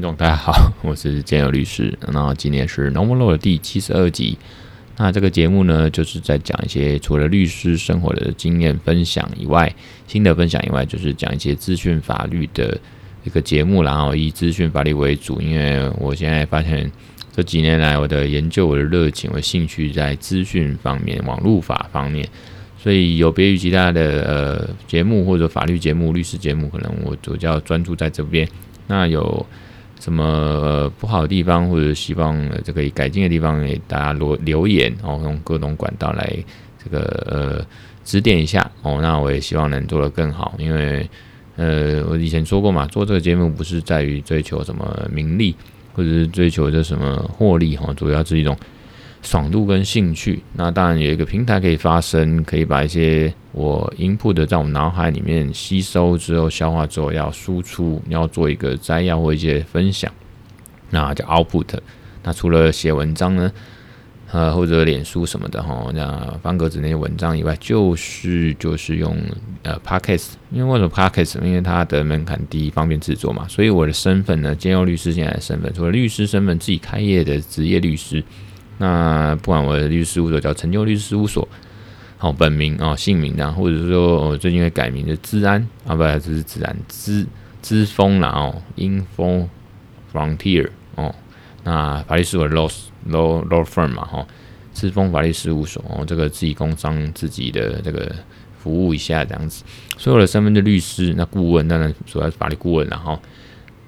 听众大家好，我是建友律师。那今天是 normal 的第七十二集。那这个节目呢，就是在讲一些除了律师生活的经验分享以外，心得分享以外，就是讲一些资讯法律的一个节目，然后以资讯法律为主。因为我现在发现这几年来，我的研究、我的热情、我兴趣在资讯方面、网络法方面。所以有别于其他的呃节目或者法律节目、律师节目，可能我主要专注在这边。那有什么呃不好的地方，或者希望这个改进的地方，给大家留留言哦，用各种管道来这个呃指点一下哦。那我也希望能做得更好，因为呃我以前说过嘛，做这个节目不是在于追求什么名利，或者是追求这什么获利哈，主要是一种。爽度跟兴趣，那当然有一个平台可以发声，可以把一些我 input 的在我脑海里面吸收之后、消化之后要输出，要做一个摘要或一些分享，那叫 output。那除了写文章呢，呃或者脸书什么的哈，那方格子那些文章以外，就是就是用呃 podcast，因为为什么 podcast？因为它的门槛低，方便制作嘛。所以我的身份呢，兼优律师现在的身份，除了律师身份，自己开业的职业律师。那不管我的律师事务所叫成就律师事务所，好本名啊、哦、姓名啊，或者说我最近会改名的资安啊，不，这是资安资资风啦哦，Info Frontier 哦，那法律事务所 Law Law Law Firm 嘛哈，资风法律事务所哦，这个自己工商自己的这个服务一下这样子，所有的身份的律师，那顾问当然主要是法律顾问然后。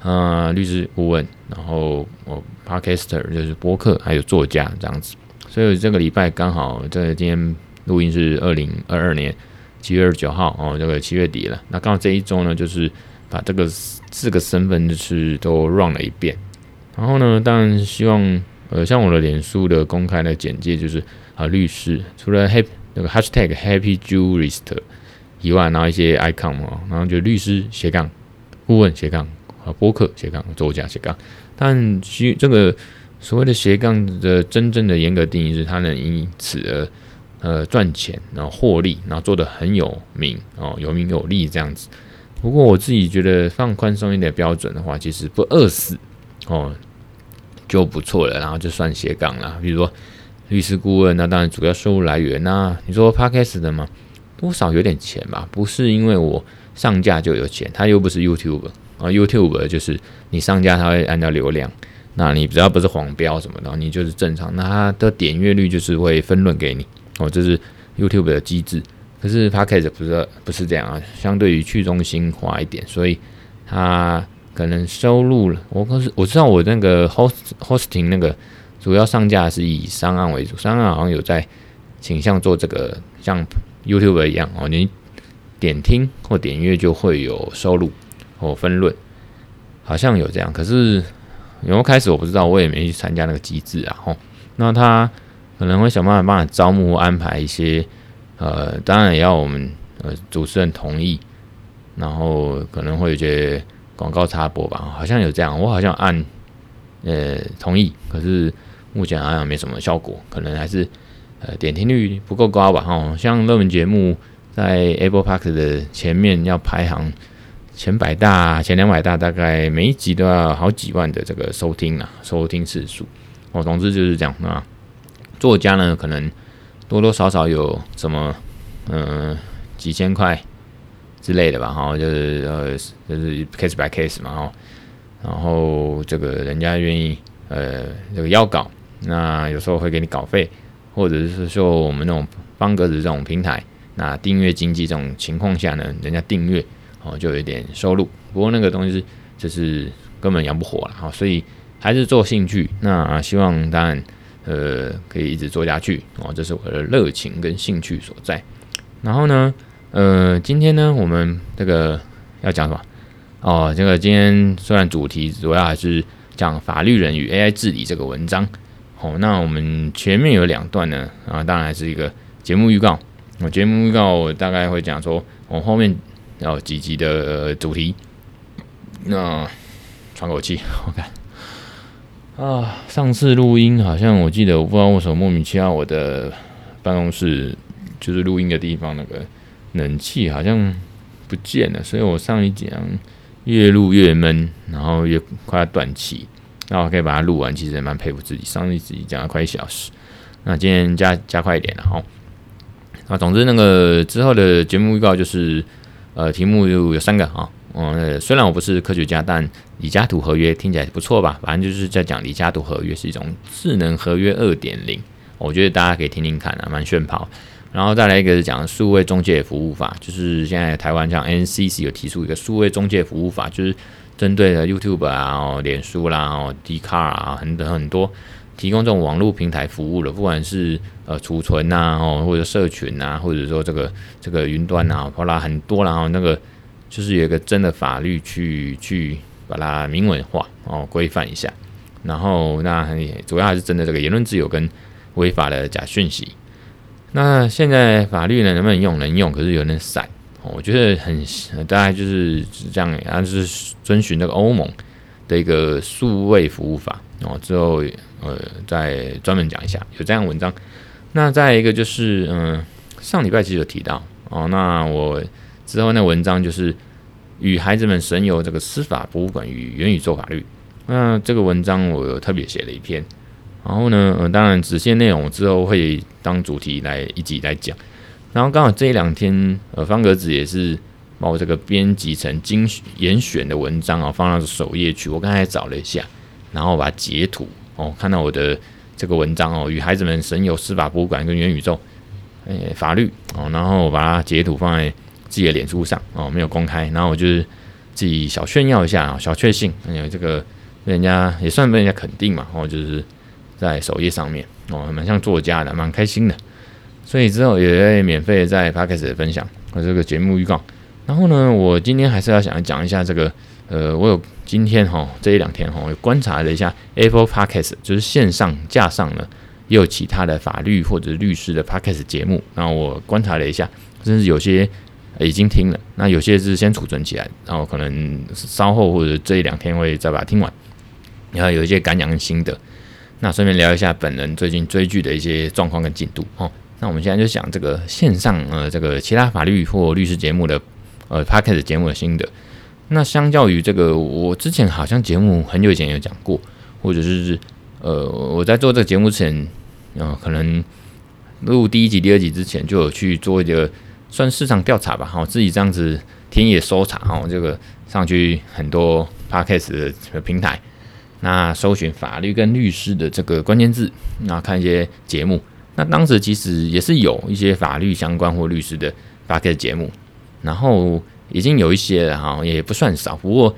呃、律师顾问，然后我 Podcaster 就是播客，还有作家这样子。所以这个礼拜刚好，这今天录音是二零二二年七月二十九号哦，这个七月底了。那刚好这一周呢，就是把这个四个身份就是都 run 了一遍。然后呢，当然希望呃，像我的脸书的公开的简介就是啊，律师除了 happy 那个 hashtag Happy Jurist 以外，然后一些 icon 嘛，然后就律师斜杠顾问斜杠。啊，播客斜杠作家斜杠，但其这个所谓的斜杠的真正的严格定义是，他能因此而呃赚钱，然后获利，然后做得很有名哦，有名有利这样子。不过我自己觉得放宽松一点标准的话，其实不饿死哦就不错了，然后就算斜杠了。比如说律师顾问，那当然主要收入来源，那你说 Podcast 的嘛，多少有点钱吧？不是因为我上架就有钱，他又不是 YouTube。啊，YouTube 就是你上架，它会按照流量，那你只要不是黄标什么的，你就是正常，那它的点阅率就是会分润给你哦，这是 YouTube 的机制。可是 Podcast 不是不是这样啊，相对于去中心化一点，所以它可能收入了。我可是我知道我那个 host hosting 那个主要上架是以商案为主，商案好像有在倾向做这个像 YouTube 一样哦，你点听或点阅就会有收入。哦，分论好像有这样，可是有没开始我不知道，我也没去参加那个机制啊。吼，那他可能会想办法帮你招募安排一些，呃，当然也要我们呃主持人同意，然后可能会有些广告插播吧，好像有这样，我好像按呃同意，可是目前好像没什么效果，可能还是呃点听率不够高吧。吼，像热门节目在 Apple Park 的前面要排行。前百大、前两百大，大概每一集都要好几万的这个收听啊，收听次数。哦，总之就是这样啊。作家呢，可能多多少少有什么，嗯、几千块之类的吧。哈，就是呃，就是 case by case 嘛。哈，然后这个人家愿意呃这个邀稿，那有时候会给你稿费，或者是说我们那种方格子这种平台，那订阅经济这种情况下呢，人家订阅。哦，就有点收入，不过那个东西就是根本养不活了，哈，所以还是做兴趣。那希望当然呃可以一直做下去哦，这是我的热情跟兴趣所在。然后呢，呃，今天呢我们这个要讲什么？哦，这个今天虽然主题主要还是讲法律人与 AI 治理这个文章。哦，那我们前面有两段呢，啊，当然还是一个节目预告。我节目预告我大概会讲说，我后面。然后几集的主题，那喘口气 我看啊。上次录音好像我记得，我不知道为什么莫名其妙，我的办公室就是录音的地方那个冷气好像不见了，所以我上一讲越录越闷，然后越快要断气。那我可以把它录完，其实也蛮佩服自己。上一集讲了快一小时，那今天加加快一点了哈。啊总之那个之后的节目预告就是，呃，题目有有三个啊。嗯，虽然我不是科学家，但李嘉图合约听起来不错吧？反正就是在讲李嘉图合约是一种智能合约二点零，我觉得大家可以听听看啊，蛮炫跑。然后再来一个是讲数位中介服务法，就是现在台湾像 NCC 有提出一个数位中介服务法，就是针对了 YouTube 啊、哦、脸书啦、哦、d c a r 啊，很多很多提供这种网络平台服务的，不管是呃储存呐、哦或者社群呐，或者说这个这个云端呐，好啦很多，然后那个就是有一个真的法律去去把它明文化哦，规范一下。然后那主要还是针对这个言论自由跟违法的假讯息。那现在法律呢，能不能用？能用，可是有点散。我觉得很大概就是这样，然后就是遵循那个欧盟的一个数位服务法哦。之后呃再专门讲一下，有这样的文章。那再一个就是嗯，上礼拜其实有提到哦。那我之后那文章就是与孩子们神游这个司法博物馆与元宇宙法律。那这个文章我有特别写了一篇。然后呢，呃，当然，直线内容我之后会当主题来一集来讲。然后刚好这一两天，呃，方格子也是把我这个编辑成精严选的文章啊，放到首页去。我刚才找了一下，然后把截图哦，看到我的这个文章哦，与孩子们神游司法博物馆跟元宇宙，诶，法律哦，然后我把它截图放在自己的脸书上哦，没有公开。然后我就是自己小炫耀一下啊，小确幸，因为这个人家也算被人家肯定嘛，哦，就是。在首页上面哦，蛮像作家的，蛮开心的。所以之后也会免费在 Podcast 分享我这个节目预告。然后呢，我今天还是要想讲一下这个，呃，我有今天哈这一两天哈，我观察了一下 Apple Podcast，就是线上架上呢也有其他的法律或者律师的 Podcast 节目。然后我观察了一下，甚至有些已经听了，那有些是先储存起来，然后可能稍后或者这一两天会再把它听完，然后有一些感想跟心得。那顺便聊一下本人最近追剧的一些状况跟进度哦。那我们现在就讲这个线上呃这个其他法律或律师节目的呃 Podcast 节目的心得。那相较于这个，我之前好像节目很久以前有讲过，或者是呃我在做这个节目之前，呃可能录第一集、第二集之前就有去做一个算市场调查吧，好，自己这样子田野搜查哦，这个上去很多 Podcast 的平台。那搜寻法律跟律师的这个关键字，那看一些节目。那当时其实也是有一些法律相关或律师的 Podcast 节目，然后已经有一些了哈，也不算少。不过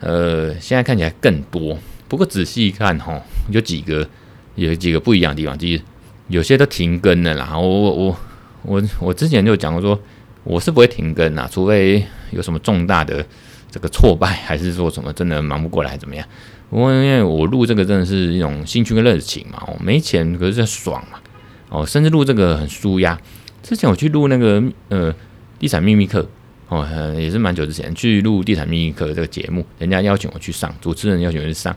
呃，现在看起来更多。不过仔细一看哈，有几个有几个不一样的地方，就是有些都停更了啦。我我我我我之前就讲过说，我是不会停更啦，除非有什么重大的这个挫败，还是说什么真的忙不过来怎么样。不过因为我录这个真的是一种兴趣跟热情嘛，我没钱可是在爽嘛，哦，甚至录这个很舒压。之前我去录那个呃地产秘密课，哦，也是蛮久之前去录地产秘密课这个节目，人家邀请我去上，主持人邀请我去上，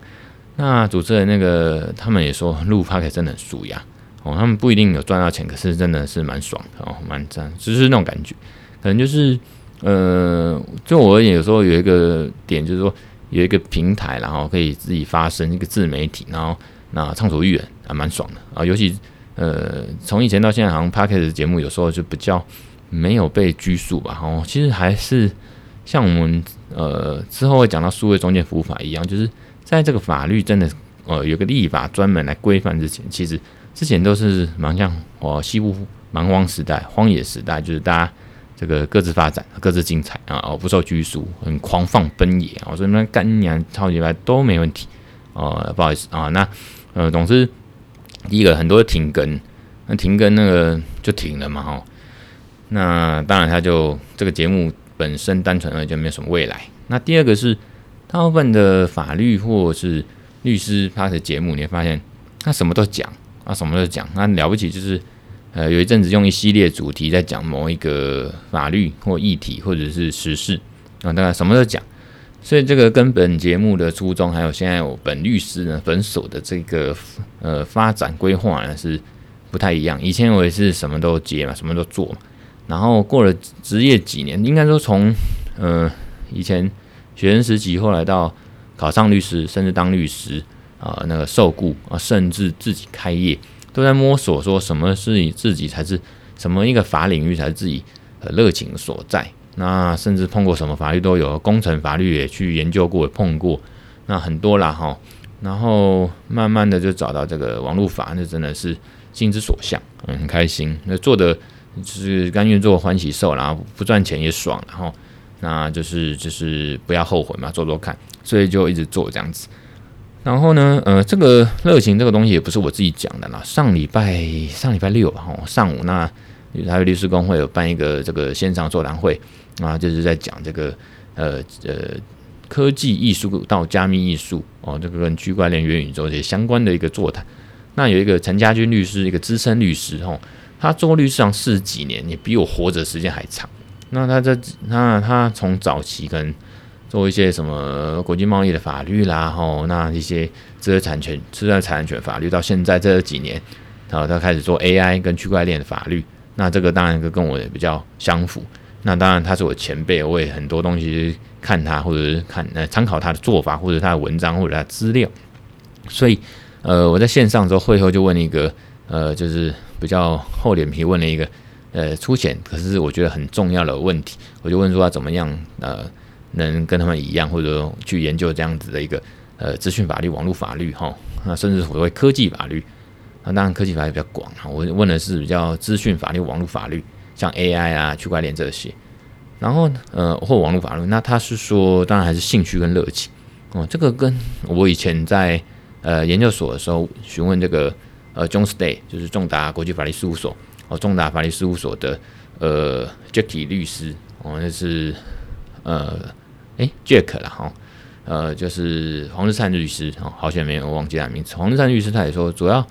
那主持人那个他们也说录 p o c a 真的很舒压，哦，他们不一定有赚到钱，可是真的是蛮爽的哦，蛮赞，就是那种感觉，可能就是呃，就我而言，有时候有一个点就是说。有一个平台，然后可以自己发声，一个自媒体，然后那畅所欲言，还蛮爽的啊。尤其呃，从以前到现在，好像 Podcast 节目有时候就比较没有被拘束吧。哦，其实还是像我们呃之后会讲到数位中介服务法一样，就是在这个法律真的呃有个立法专门来规范之前，其实之前都是蛮像哦西部蛮荒时代、荒野时代，就是大家。这个各自发展，各自精彩啊！哦，不受拘束，很狂放奔野啊！我说那干娘超级白都没问题哦，不好意思啊。那呃，总之第一个很多停更，那停更那个就停了嘛哈。那当然，他就这个节目本身单纯而言就没有什么未来。那第二个是大部分的法律或是律师他的节目，你会发现他什么都讲啊，什么都讲，那了不起就是。呃，有一阵子用一系列主题在讲某一个法律或议题，或者是时事啊，当然什么都讲。所以这个跟本节目的初衷，还有现在我本律师呢本所的这个呃发展规划呢是不太一样。以前我也是什么都接嘛，什么都做嘛。然后过了职业几年，应该说从呃以前学生时期，后来到考上律师，甚至当律师啊，那个受雇啊，甚至自己开业，都在摸索说什么是你自己才是什么一个法领域才是自己呃热情所在。那甚至碰过什么法律都有，工程法律也去研究过，也碰过，那很多啦哈。然后慢慢的就找到这个网络法，那真的是心之所向，嗯，很开心。那做的就是甘愿做欢喜受，然后不赚钱也爽，然后那就是就是不要后悔嘛，做做看，所以就一直做这样子。然后呢，呃，这个热情这个东西也不是我自己讲的啦。上礼拜上礼拜六吧，哈，上午那台北律师工会有办一个这个线上座谈会啊，就是在讲这个呃呃。科技艺术到加密艺术哦，这个跟区块链、元宇宙这些相关的一个座谈。那有一个陈家军律师，一个资深律师哦，他做律师上四十几年，也比我活着时间还长。那他这那他从早期跟做一些什么国际贸易的法律啦，吼，那一些知识产权、知识产权法律，到现在这几年，然后他开始做 AI 跟区块链的法律。那这个当然跟我也比较相符。那当然他是我前辈，我也很多东西。看他，或者是看呃参考他的做法，或者他的文章，或者他的资料。所以，呃，我在线上之后会后就问一个呃，就是比较厚脸皮问了一个呃粗浅，可是我觉得很重要的问题。我就问说他怎么样呃能跟他们一样，或者去研究这样子的一个呃资讯法律、网络法律哈，那甚至所谓科技法律。那当然科技法律比较广哈，我问的是比较资讯法律、网络法律，像 AI 啊、区块链这些。然后，呃，或网络法律，那他是说，当然还是兴趣跟热情哦。这个跟我以前在呃研究所的时候询问这个呃，John's Day 就是仲达国际法律事务所哦，仲达法律事务所的呃 Jacky 律师哦，那是呃诶 Jack 了哈，呃就是黄日灿律师哦，好像没有忘记他名字。黄日灿律师他也说，主要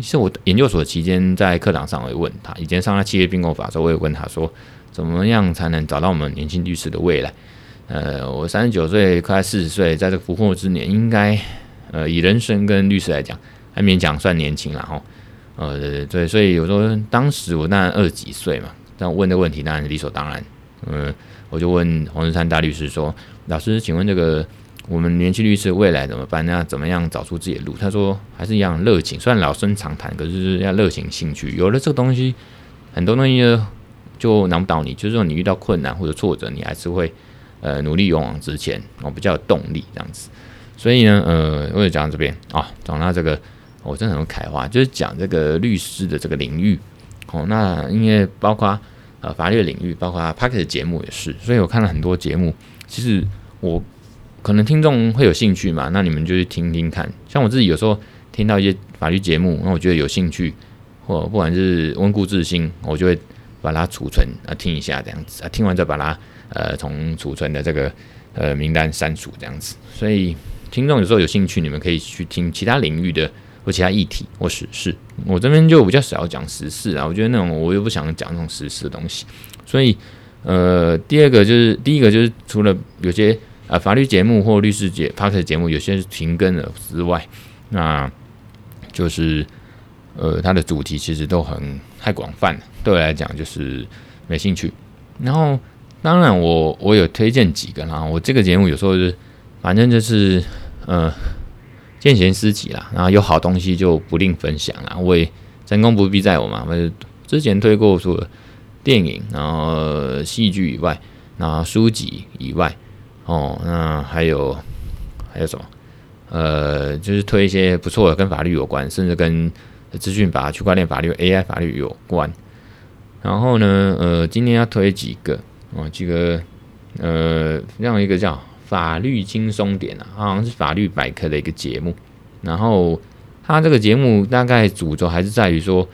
是我研究所期间在课堂上我也问他，以前上了企业并购法的时候，我也问他说。怎么样才能找到我们年轻律师的未来？呃，我三十九岁，快四十岁，在这个不惑之年，应该呃以人生跟律师来讲，还勉强算年轻了哈。呃，对对，所以我说当时我当然二十几岁嘛，但问的问题当然理所当然。嗯、我就问黄日灿大律师说：“老师，请问这个我们年轻律师未来怎么办？那怎么样找出自己的路？”他说：“还是一样热情，虽然老生常谈，可是要热情兴趣。有了这个东西，很多东西。”就难不倒你，就是说你遇到困难或者挫折，你还是会呃努力勇往直前，哦，比较有动力这样子。所以呢，呃，我也讲到这边啊，讲到这个，我真的很开话，就是讲这个律师的这个领域哦。那因为包括呃法律领域，包括 Podcast 的节目也是，所以我看了很多节目。其实我可能听众会有兴趣嘛，那你们就去听听看。像我自己有时候听到一些法律节目，那我觉得有兴趣，或不管是温故知新，我就会。把它储存啊，听一下这样子啊，听完再把它呃从储存的这个呃名单删除这样子。所以听众有时候有兴趣，你们可以去听其他领域的或其他议题或时事。我这边就比较少讲时事啊，我觉得那种我又不想讲那种时事的东西。所以呃，第二个就是第一个就是除了有些啊、呃、法律节目或律师节 party 节目有些是停更了之外，那就是呃它的主题其实都很太广泛了。对我来讲就是没兴趣，然后当然我我有推荐几个啦，我这个节目有时候是反正就是呃见贤思齐啦，然后有好东西就不吝分享啦。我也成功不必在我嘛，我之前推过除了电影，然后戏剧以外，然后书籍以外，哦，那还有还有什么？呃，就是推一些不错的，跟法律有关，甚至跟资讯法、区块链法律、AI 法律有关。然后呢，呃，今天要推几个哦，几个呃，这样一个叫“法律轻松点”啊，好像是法律百科的一个节目。然后它这个节目大概主轴还是在于说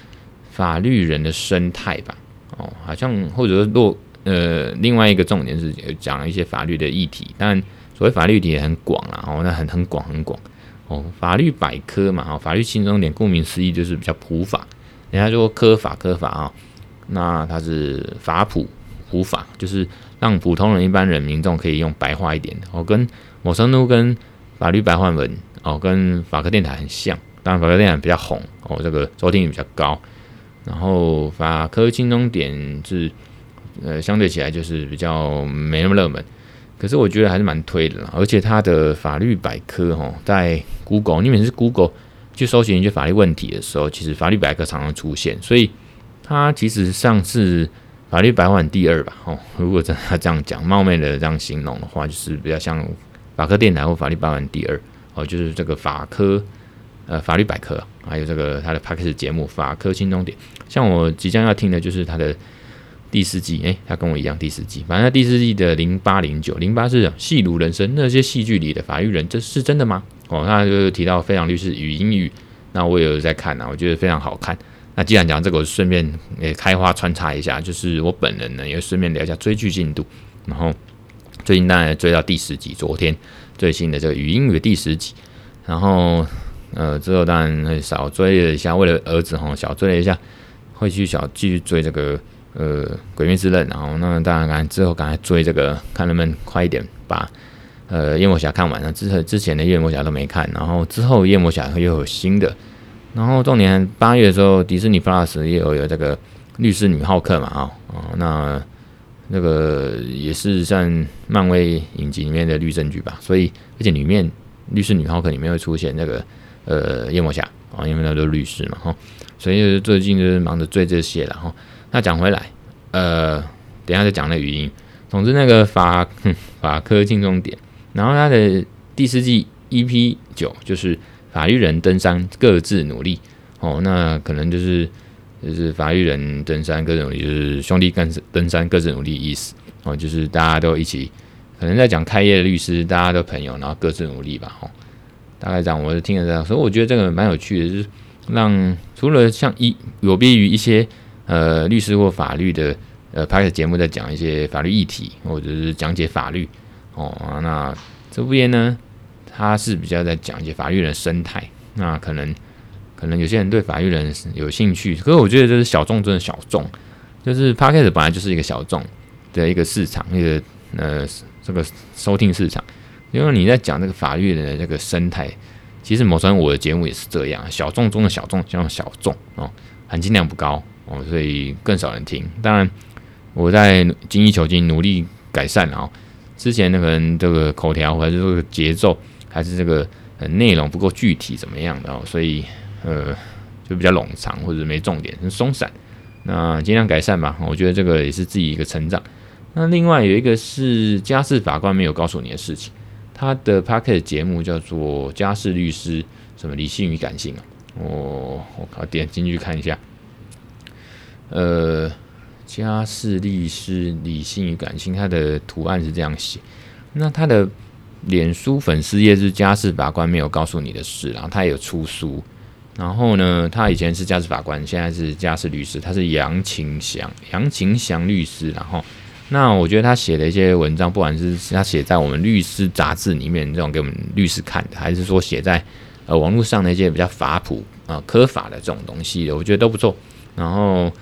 法律人的生态吧，哦，好像或者说落呃，另外一个重点是讲一些法律的议题，但所谓法律议题也很广啊，哦，那很很广很广哦，法律百科嘛，哦，法律轻松点，顾名思义就是比较普法，人家说科法科法啊。那它是法普普法，就是让普通人、一般人、民众可以用白话一点的。哦，跟某程度跟法律白话文哦，跟法科电台很像，当然法科电台比较红哦，这个收听率比较高。然后法科轻松点是呃相对起来就是比较没那么热门。可是我觉得还是蛮推的啦，而且它的法律百科哈，在 Google，你每次 Google 去搜寻一些法律问题的时候，其实法律百科常常出现，所以它其实上是法律百科第二吧，哦，如果真的这样讲，冒昧的这样形容的话，就是比较像法科电台或法律百科第二，哦，就是这个法科呃法律百科，还有这个它的 Podcast 节目法科轻松点，像我即将要听的就是它的。第四季，哎，他跟我一样，第四季，反正他第四季的零八零九零八是戏如人生，那些戏剧里的法律人，这是真的吗？哦，他就提到非常律师与英语，那我也有在看呐、啊，我觉得非常好看。那既然讲这个，我顺便也开花穿插一下，就是我本人呢，也顺便聊一下追剧进度。然后最近当然追到第十集，昨天最新的这个语音语第十集，然后呃之后当然会少追了一下，为了儿子哈，小追了一下，会去小继续追这个。呃，鬼灭之刃，然后那当然，赶之后赶快追这个，看能不能快一点把呃夜魔侠看完了。之之前的夜魔侠都没看，然后之后夜魔侠又有新的，然后重点八月的时候，迪士尼 Plus 也有有这个律师女浩克嘛，啊、哦，那那个也是像漫威影集里面的律政剧吧，所以而且里面律师女浩克里面会出现那个呃夜魔侠啊，因为那都是律师嘛，哈、哦，所以最近就是忙着追这些了，哈。那讲回来，呃，等一下再讲那语音。总之，那个法 法科轻重点，然后它的第四季 EP 九就是法律人登山各自努力哦。那可能就是就是法律人登山各自努力，就是兄弟干登山各自努力意思哦。就是大家都一起，可能在讲开业的律师，大家都朋友，然后各自努力吧。哦，大概这样，我是听得这样，所以我觉得这个蛮有趣的，就是让除了像一有别于一些。呃，律师或法律的呃拍的节目，在讲一些法律议题，或者是讲解法律哦。那这边呢，他是比较在讲一些法律人的生态。那可能可能有些人对法律人有兴趣，可是我觉得这是小众中的小众，就是 Podcast 本来就是一个小众的一个市场，一个呃这个收听市场。因为你在讲这个法律人的这个生态，其实某种我的节目也是这样，小众中的小众，像小众哦，含金量不高。哦，所以更少人听。当然，我在精益求精，努力改善。然后之前那个人这个口条，还是这个节奏，还是这个呃内容不够具体，怎么样的哦？所以呃，就比较冗长或者没重点，很松散。那尽量改善吧。我觉得这个也是自己一个成长。那另外有一个是家事法官没有告诉你的事情，他的 Podcast 节目叫做《家事律师》，什么理性与感性啊？我我靠，点进去看一下。呃，家事律师理性与感性，他的图案是这样写。那他的脸书粉丝页是家事法官没有告诉你的事，然后他也有出书。然后呢，他以前是家事法官，现在是家事律师，他是杨晴祥，杨晴祥律师。然后，那我觉得他写的一些文章，不管是他写在我们律师杂志里面这种给我们律师看的，还是说写在呃网络上的一些比较法普啊科法的这种东西的，我觉得都不错。然后。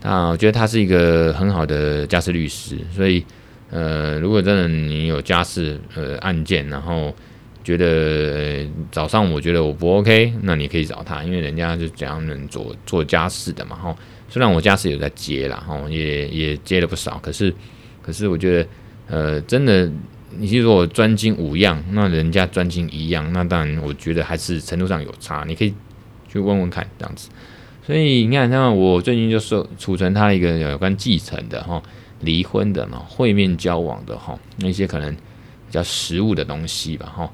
啊，我觉得他是一个很好的家事律师，所以，呃，如果真的你有家事呃案件，然后觉得、早上我觉得我不 OK，那你可以找他，因为人家就怎样能做做家事的嘛，哈。虽然我家事有在接啦，哈，也也接了不少，可是，可是我觉得，呃，真的，你是说我专精五样，那人家专精一样，那当然我觉得还是程度上有差，你可以去问问看这样子。所以你看，像我最近就是储存他一个有关继承的哈、离婚的嘛、会面交往的哈，那些可能比较实务的东西吧哈。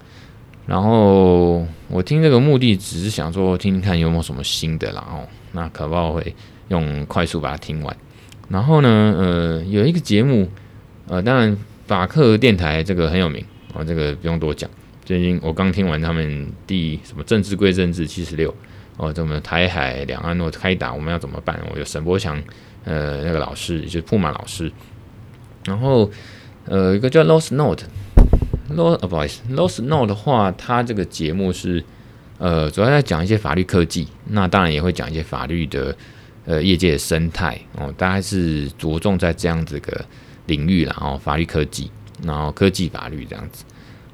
然后我听这个目的只是想说听听看有没有什么新的，然后那可不会用快速把它听完。然后呢，呃，有一个节目，呃，当然法客电台这个很有名啊，这个不用多讲。最近我刚听完他们第什么政治归政治七十六。哦，这么台海两岸若开打，我们要怎么办？我有沈博强，呃，那个老师，就是铺满老师。然后，呃，一个叫 Lost Note，Lost，呃，不好意思，Lost Note 的话，它这个节目是，呃，主要在讲一些法律科技，那当然也会讲一些法律的，呃，业界的生态哦，大概是着重在这样子个领域啦，然后法律科技，然后科技法律这样子。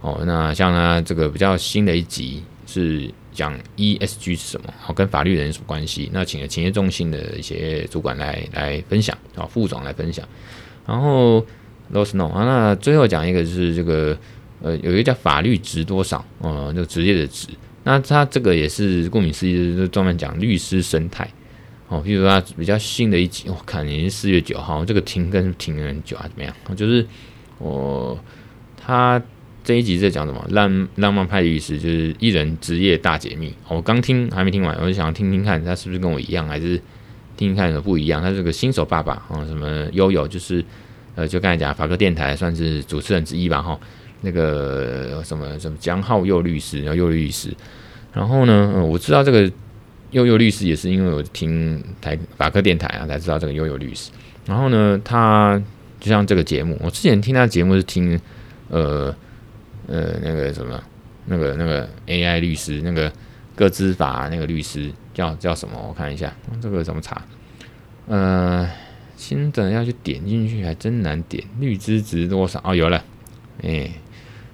哦，那像它这个比较新的一集是。讲 ESG 是什么？好，跟法律人有什么关系？那请了企业中心的一些主管来来分享啊，副总来分享。然后 Law Snow 啊。那最后讲一个就是这个呃，有一个叫法律值多少哦，这个职业的职。那他这个也是顾名思义，就专门讲律师生态哦。譬如说他比较新的一集，我看已经四月九号，这个停更停了很久啊，怎么样？就是我他。这一集在讲什么？浪浪漫派的律师就是艺人职业大解密。我刚听还没听完，我就想听听看他是不是跟我一样，还是听听看有不一样。他是个新手爸爸啊，什么悠悠就是呃，就刚才讲法科电台算是主持人之一吧哈。那个什么什么江浩佑律师，然后佑律师。然后呢，嗯，我知道这个佑佑律师也是因为我听台法科电台啊才知道这个佑佑律师。然后呢，他就像这个节目，我之前听他的节目是听呃。呃，那个什么，那个那个 AI 律师，那个个资法那个律师叫叫什么？我看一下，这个怎么查？呃，新的要去点进去还真难点。律师值多少？哦，有了。哎，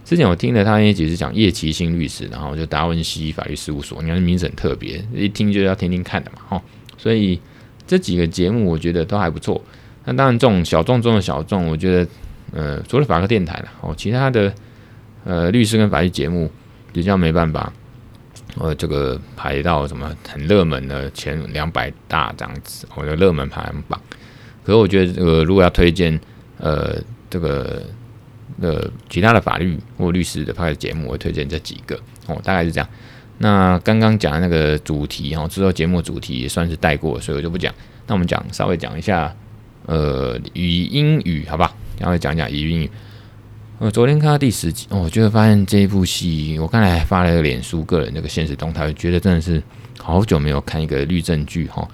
之前我听了他那集是讲叶奇新律师，然后就达文西法律事务所，你看名字很特别，一听就要听听看的嘛，哈。所以这几个节目我觉得都还不错。那当然，这种小众中的小众，我觉得，呃，除了法客电台了，哦，其他的。呃，律师跟法律节目比较没办法，呃，这个排到什么很热门的前两百大这样子，我的热门排行榜。可是我觉得，这个如果要推荐，呃，这个呃其他的法律或律师的拍的节目，我推荐这几个哦，大概是这样。那刚刚讲的那个主题哦，之后节目主题也算是带过，所以我就不讲。那我们讲稍微讲一下，呃，语音语，好吧？然后讲讲语音语。我昨天看到第十集，我就会发现这一部戏，我刚才还发了一个脸书个人那个现实动态，我觉得真的是好久没有看一个律政剧哈，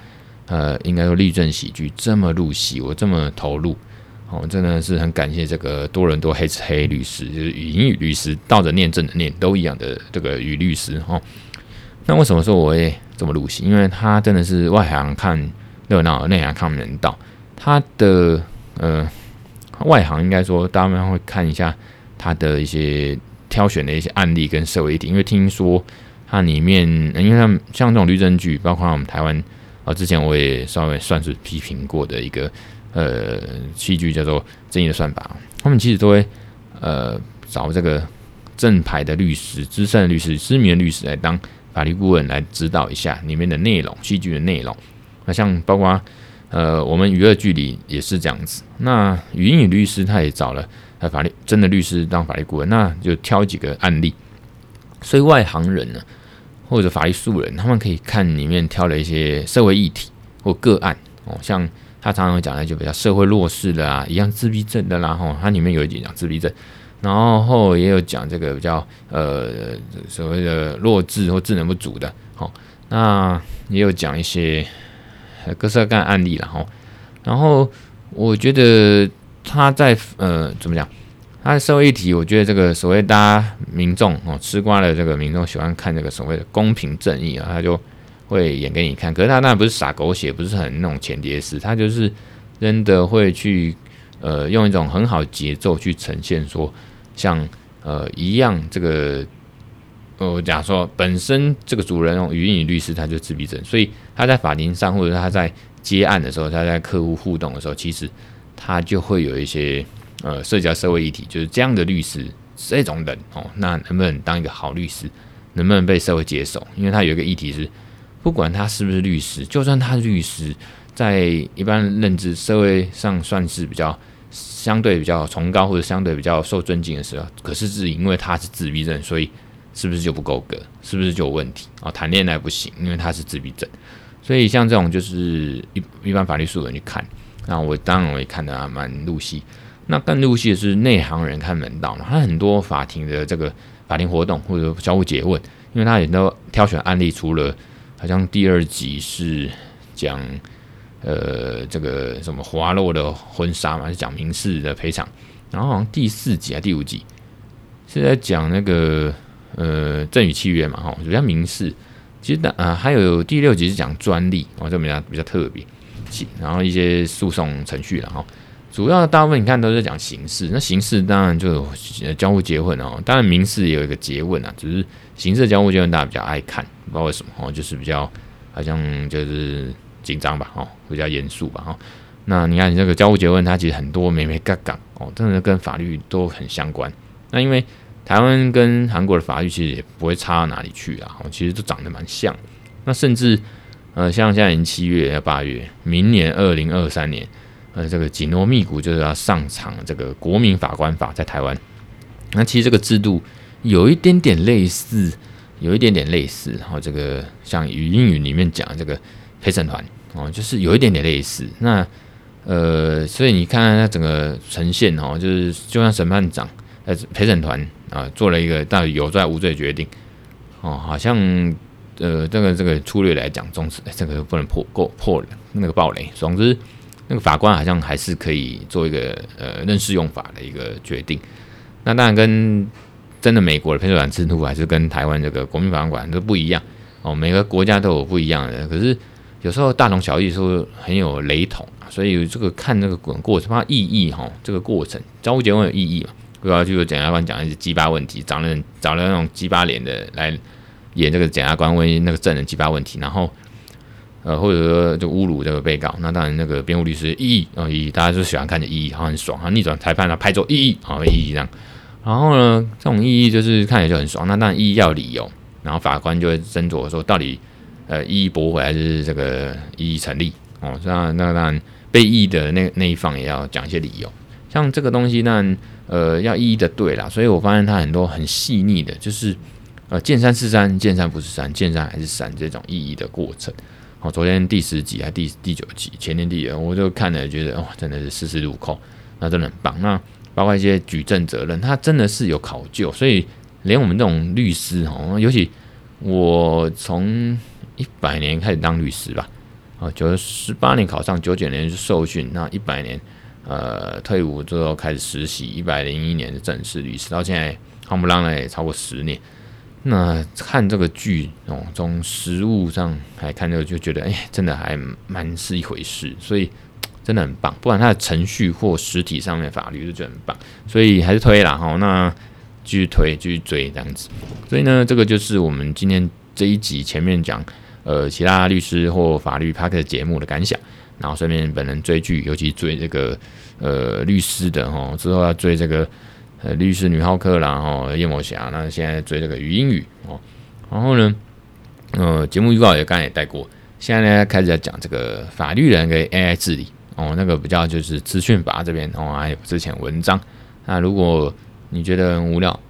呃，应该说律政喜剧这么入戏，我这么投入，哦，真的是很感谢这个多伦多黑吃黑律师，就是语音语律师，倒着念正着念都一样的这个语律师哈。那为什么说我会这么入戏？因为他真的是外行看热闹，内行看门道，他的呃。外行应该说，大家会看一下他的一些挑选的一些案例跟社会议题，因为听说它里面，因为像像这种律政剧，包括我们台湾啊，之前我也稍微算是批评过的一个呃戏剧，叫做《正义的算法》，他们其实都会呃找这个正牌的律师、资深的律师、知名的律师来当法律顾问来指导一下里面的内容、戏剧的内容。那像包括。呃，我们娱乐剧里也是这样子。那语音语律师他也找了呃法律真的律师当法律顾问，那就挑几个案例。所以外行人呢，或者法律素人，他们可以看里面挑了一些社会议题或个案哦，像他常常讲的就比较社会弱势的啊，一样自闭症的啦，吼，它里面有一集讲自闭症，然后也有讲这个比较呃所谓的弱智或智能不足的，好，那也有讲一些。各色各样案例了哈，然后我觉得他在呃怎么讲，他的社会议题，我觉得这个所谓大家民众哦吃瓜的这个民众喜欢看这个所谓的公平正义啊，他就会演给你看。可是他当然不是撒狗血，不是很那种前碟式，他就是真的会去呃用一种很好节奏去呈现说，像呃一样这个。我讲说，本身这个主人语音语律师他就自闭症，所以他在法庭上或者他在接案的时候，他在客户互动的时候，其实他就会有一些呃社交社会议题，就是这样的律师这种人哦，那能不能当一个好律师，能不能被社会接受？因为他有一个议题是，不管他是不是律师，就算他是律师，在一般认知社会上算是比较相对比较崇高或者相对比较受尊敬的时候，可是是因为他是自闭症，所以。是不是就不够格？是不是就有问题啊？谈恋爱不行，因为他是自闭症，所以像这种就是一一般法律素人去看，那我当然我也看得蛮入戏。那更入戏的是内行人看门道嘛，他很多法庭的这个法庭活动或者交互诘问，因为他也都挑选案例，除了好像第二集是讲呃这个什么滑落的婚纱嘛，是讲民事的赔偿，然后好像第四集啊第五集是在讲那个。呃，赠与契约嘛，哈，比较民事。其实的啊，还有第六集是讲专利，哦，这比较比较特别。然后一些诉讼程序，然后主要大部分你看都是讲刑事。那刑事当然就有交互结婚哦，当然民事也有一个结问啊，只是刑事交互结问大家比较爱看，不知道为什么哦，就是比较好像就是紧张吧，哦，比较严肃吧，哈。那你看你这个交互结问，它其实很多眉眉角角哦，真的跟法律都很相关。那因为台湾跟韩国的法律其实也不会差到哪里去啊，其实都长得蛮像。那甚至呃，像现在已经七月、八月，明年二零二三年，呃，这个紧锣密鼓就是要上场这个国民法官法在台湾。那其实这个制度有一点点类似，有一点点类似，然后这个像语英语里面讲这个陪审团哦，就是有一点点类似。那呃，所以你看看它整个呈现哦，就是就像审判长呃陪审团啊做了一个到底有罪无罪决定哦，好像呃这个这个粗略来讲，总之这个不能破过破那个暴雷。总之那个法官好像还是可以做一个呃认识用法的一个决定。那当然跟真的美国的陪审团制度还是跟台湾这个国民法官都不一样哦，每个国家都有不一样的，可是有时候大同小异，说很有雷同，所以这个看这个过过程它意义哈，这个过程交互詰问有意义嘛？不要就是检察官讲一些鸡巴问题，找了找了那种鸡巴脸的来演这个检察官问那个证人鸡巴问题，然后呃或者说就侮辱这个被告，那当然那个辩护律师异议啊异议，大家就喜欢看着异议，好很爽，啊逆转裁判啊拍桌异议啊异议这样。然后呢，这种异议就是看起来就很爽。那当然异议要理由，然后法官就会斟酌说，到底呃异议驳回还是这个异议成立哦。那那当然被异议的那那一方也要讲一些理由。像这个东西，那呃要一一的对啦。所以我发现它很多很细腻的，就是呃见山是山，见山不是山，见山还是山这种意义的过程。哦，昨天第十集还第第九集，前天第二，我就看了觉得哦，真的是丝丝入扣，那真的很棒。那包括一些举证责任，他真的是有考究，所以连我们这种律师哦，尤其我从一百年开始当律师吧，啊，九十八年考上，九九年是受训，那一百年呃退伍之后开始实习，一百零一年的正式律师，到现在夯不啷的也超过十年。那看这个剧哦，从实物上来看，就就觉得哎，真的还蛮是一回事，所以。真的很棒，不管它的程序或实体上面法律都觉得很棒，所以还是推啦哈。那继续推，继续追这样子。所以呢，这个就是我们今天这一集前面讲呃其他律师或法律 p a r k 节目的感想，然后顺便本人追剧，尤其追这个呃律师的哈，之后要追这个呃律师女浩克啦哈，夜魔侠，那现在追这个余英语哦。然后呢，呃节目预告也刚才也带过，现在呢开始在讲这个法律人跟 AI 治理。哦，那个比较就是资讯法这边哦，还有之前文章。那如果你觉得很无聊，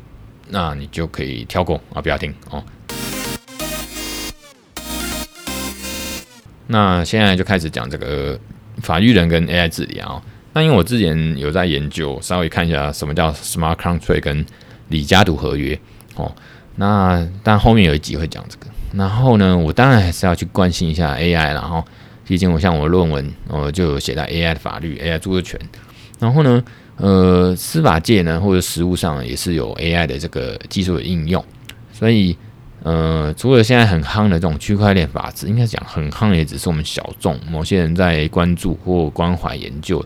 那你就可以跳过啊，不要听哦。那现在就开始讲这个法律人跟 AI 治理啊。那因为我之前有在研究，稍微看一下什么叫 Smart Contract 跟李嘉图合约哦。那但后面有一集会讲这个。然后呢，我当然还是要去关心一下 AI，然后。毕竟我像我论文，我就有写到 AI 的法律、AI 著作权。然后呢，呃，司法界呢或者实务上也是有 AI 的这个技术的应用。所以，呃，除了现在很夯的这种区块链法治，应该讲很夯也只是我们小众某些人在关注或关怀研究。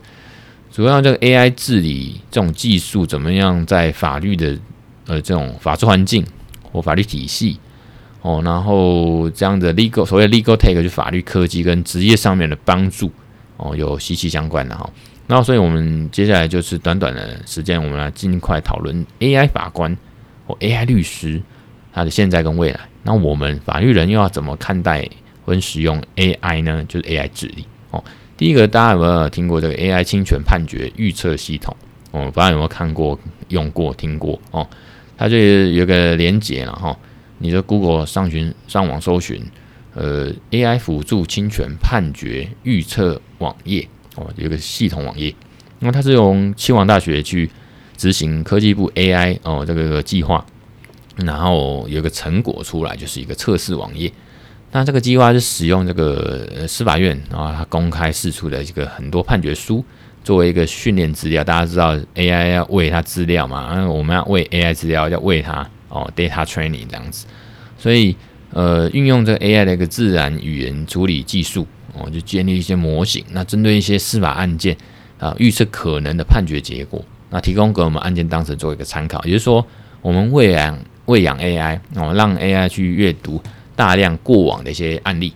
主要这个 AI 治理这种技术怎么样在法律的呃这种法治环境或法律体系。哦，然后这样的 legal 所谓 legal tech 就法律科技跟职业上面的帮助哦，有息息相关的哈。那所以我们接下来就是短短的时间，我们来尽快讨论 AI 法官或 AI 律师他的现在跟未来。那我们法律人又要怎么看待跟使用 AI 呢？就是 AI 治理哦。第一个，大家有没有听过这个 AI 侵权判决预测系统？哦，不知道有没有看过、用过、听过哦？它就有个连接了哈。你的 Google 上寻上网搜寻，呃，AI 辅助侵权判决预测网页哦，有个系统网页。那它是用清华大学去执行科技部 AI 哦这个计划，然后有一个成果出来，就是一个测试网页。那这个计划是使用这个司法院啊，它公开释出的一个很多判决书作为一个训练资料。大家知道 AI 要喂它资料嘛？那我们要喂 AI 资料，要喂它。哦，data training 这样子，所以呃，运用这个 AI 的一个自然语言处理技术，哦，就建立一些模型。那针对一些司法案件啊，预测可能的判决结果，那提供给我们案件当事人做一个参考。也就是说，我们喂养喂养 AI 哦，让 AI 去阅读大量过往的一些案例，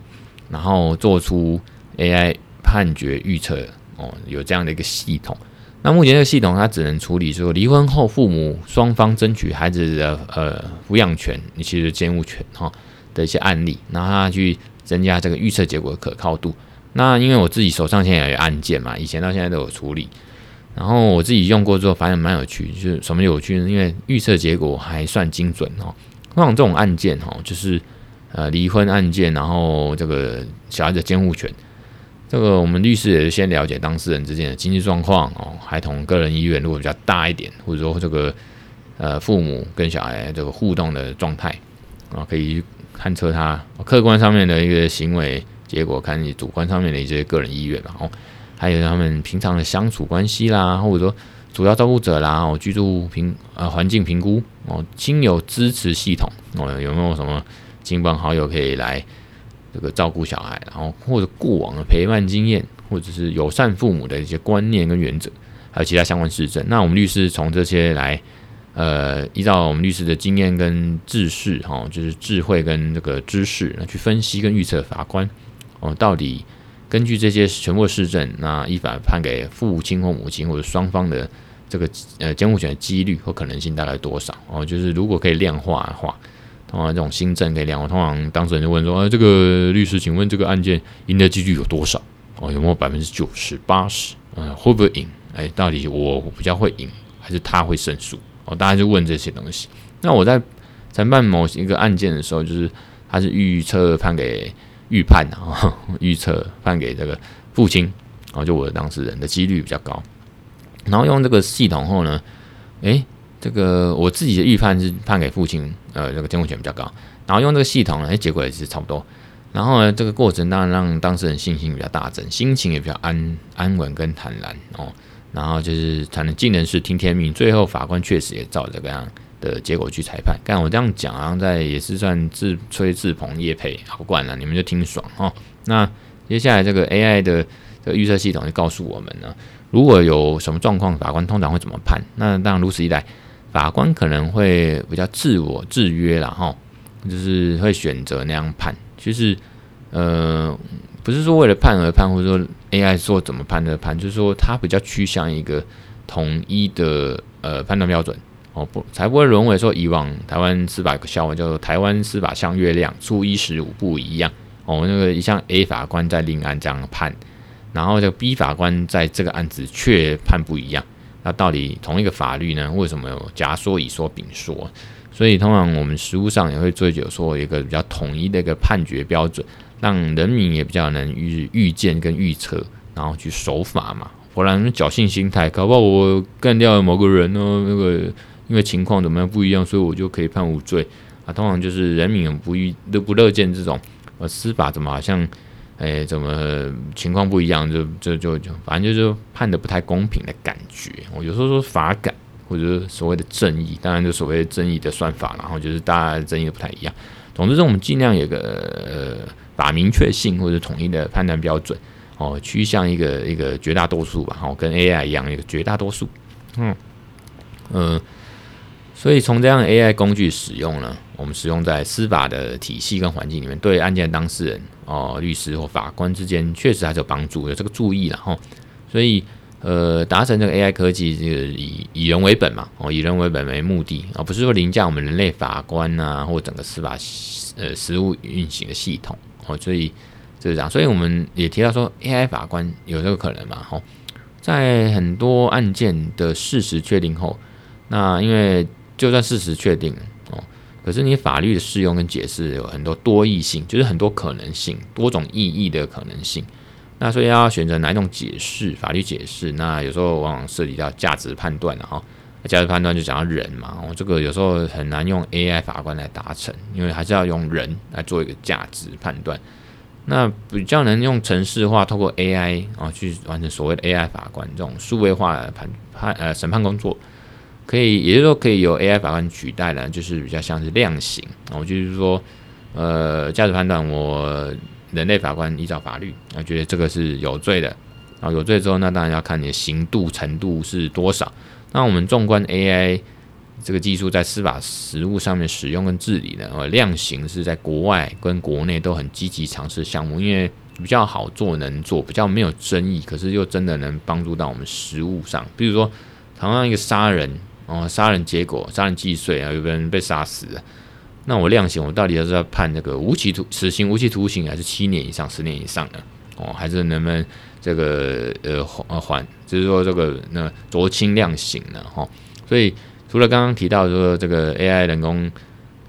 然后做出 AI 判决预测哦，有这样的一个系统。那目前这个系统它只能处理说离婚后父母双方争取孩子的呃抚养权，你其实监护权哈的一些案例，然后它去增加这个预测结果的可靠度。那因为我自己手上现在有案件嘛，以前到现在都有处理，然后我自己用过之后发现蛮有趣，就是什么有趣呢？因为预测结果还算精准哦。像这种案件哈，就是呃离婚案件，然后这个小孩的监护权。这个我们律师也是先了解当事人之间的经济状况哦，孩童个人意愿如果比较大一点，或者说这个呃父母跟小孩这个互动的状态啊，可以勘测他客观上面的一个行为结果，看你主观上面的一些个人意愿，然后还有他们平常的相处关系啦，或者说主要照顾者啦，哦居住评呃环境评估哦，亲友支持系统哦，有没有什么亲朋好友可以来？这个照顾小孩，然后或者过往的陪伴经验，或者是友善父母的一些观念跟原则，还有其他相关事证。那我们律师从这些来，呃，依照我们律师的经验跟知识，哈，就是智慧跟这个知识，去分析跟预测法官，哦，到底根据这些全部的事证，那依法判给父亲或母亲或者双方的这个呃监护权的几率或可能性大概多少？哦，就是如果可以量化的话。通常这种新政可以量，化通常当事人就问说：“啊，这个律师，请问这个案件赢的几率有多少？哦，有没有百分之九十、八十？嗯，会不会赢？哎，到底我比较会赢，还是他会胜诉？哦，大家就问这些东西。那我在在办某一个案件的时候，就是他是预测判给预判啊，预测判给这个父亲，然后就我的当事人的几率比较高。然后用这个系统后呢，诶。这个我自己的预判是判给父亲，呃，这个监护权比较高。然后用这个系统呢，哎，结果也是差不多。然后呢，这个过程当然让当事人信心比较大增，心情也比较安安稳跟坦然哦。然后就是才能尽人事听天命。最后法官确实也照这个样的结果去裁判。但我这样讲，好像在也是算自吹自捧业配，好惯了，你们就听爽哦。那接下来这个 AI 的这个预测系统就告诉我们呢，如果有什么状况，法官通常会怎么判？那当然如此一来。法官可能会比较自我制约了哈，就是会选择那样判。其实，呃，不是说为了判而判，或者说 AI 说怎么判的判，就是说它比较趋向一个统一的呃判断标准哦，不才不会沦为说以往台湾司法笑话叫做“台湾司法像月亮，初一十五不一样”哦，那个像 A 法官在另案这样判，然后这个 B 法官在这个案子却判不一样。那到底同一个法律呢？为什么有甲说乙说丙说？所以通常我们实务上也会追求说一个比较统一的一个判决标准，让人民也比较能预预见跟预测，然后去守法嘛。不然侥幸心态，搞不好我干掉了某个人呢，那个因为情况怎么样不一样，所以我就可以判无罪啊。通常就是人民不欲都不乐见这种呃司法怎么好像。哎，怎么情况不一样？就就就就，反正就是判的不太公平的感觉。我有时候说法感，或者所谓的正义，当然就所谓的正义的算法，然后就是大家的正义不太一样。总之，是我们尽量有个呃法明确性或者统一的判断标准哦，趋向一个一个绝大多数吧。哦，跟 AI 一样，一个绝大多数。嗯嗯。所以从这样 AI 工具使用呢，我们使用在司法的体系跟环境里面，对案件当事人哦、律师或法官之间，确实还是有帮助，有这个注意了哈。所以呃，达成这个 AI 科技，这个以以人为本嘛，哦，以人为本为目的啊，不是说凌驾我们人类法官呐，或整个司法呃实务运行的系统哦。所以就是这样，所以我们也提到说，AI 法官有这个可能嘛？哈，在很多案件的事实确定后，那因为就算事实确定哦，可是你法律的适用跟解释有很多多义性，就是很多可能性、多种意义的可能性。那所以要选择哪一种解释，法律解释，那有时候往往涉及到价值判断了哈。价值判断就讲到人嘛，哦，这个有时候很难用 AI 法官来达成，因为还是要用人来做一个价值判断。那比较能用程式化，透过 AI 啊去完成所谓的 AI 法官这种数位化的判判呃审判工作。可以，也就是说，可以由 AI 法官取代的，就是比较像是量刑。我就是说，呃，价值判断，我人类法官依照法律，我觉得这个是有罪的。然后有罪之后，那当然要看你的刑度程度是多少。那我们纵观 AI 这个技术在司法实务上面使用跟治理呢，呃，量刑是在国外跟国内都很积极尝试项目，因为比较好做能做，比较没有争议，可是又真的能帮助到我们实务上。比如说，同样一个杀人哦，杀人结果杀人既遂啊，有个人被杀死了，那我量刑我到底要是要判这个无期徒死刑、无期徒刑，还是七年以上、十年以上呢？哦，还是能不能这个呃呃缓，就是说这个那酌轻量刑呢？哈，所以除了刚刚提到说这个 AI 人工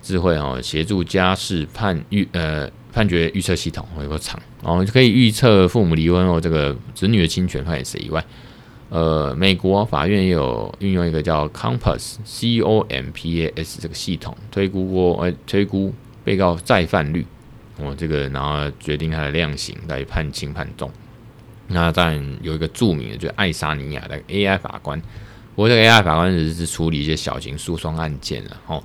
智慧哦，协助家事判预呃判决预测系统有个厂，哦可以预测父母离婚后这个子女的亲权判给谁以外，呃，美国法院也有运用一个叫 Compass C O M P A S 这个系统推估过呃推估被告再犯率。哦，这个然后决定他的量刑来判轻判重。那当然有一个著名的，就是爱沙尼亚的 AI 法官。不过这个 AI 法官只是处理一些小型诉讼案件了。哦，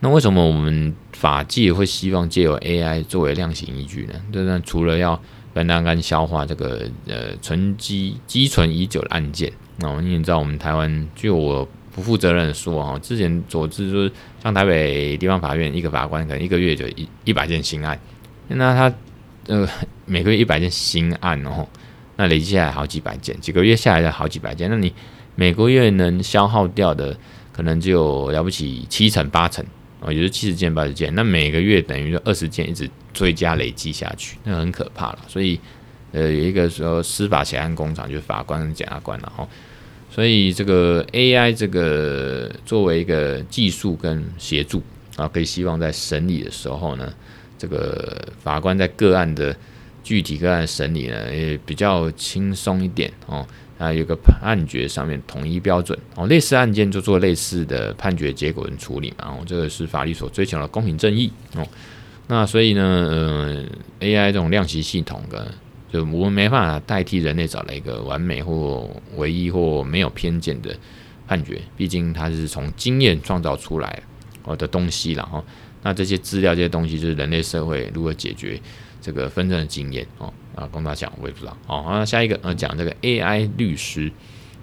那为什么我们法界会希望借由 AI 作为量刑依据呢？那除了要分担跟消化这个呃存积积存已久的案件，那你也知道我们台湾，就我不负责任的说啊，之前所知就是像台北地方法院一个法官可能一个月就一一百件新案。那他呃每个月一百件新案哦，那累积下来好几百件，几个月下来的好几百件，那你每个月能消耗掉的可能就了不起七成八成哦，也就是七十件八十件，那每个月等于说二十件一直追加累积下去，那很可怕了。所以呃有一个说司法协案工厂就是法官跟检察官了哈，所以这个 AI 这个作为一个技术跟协助啊，可以希望在审理的时候呢。这个法官在个案的具体个案审理呢，也比较轻松一点哦。啊，有个判决上面统一标准哦，类似案件就做类似的判决结果跟处理嘛。哦，这个是法律所追求的公平正义哦。那所以呢，呃，AI 这种量刑系统的，就我们没办法代替人类找了一个完美或唯一或没有偏见的判决，毕竟它是从经验创造出来哦的东西然后。那这些资料、这些东西，就是人类社会如何解决这个分证的经验哦。啊，供大家讲，我也不知道哦。那下一个呃，讲这个 AI 律师。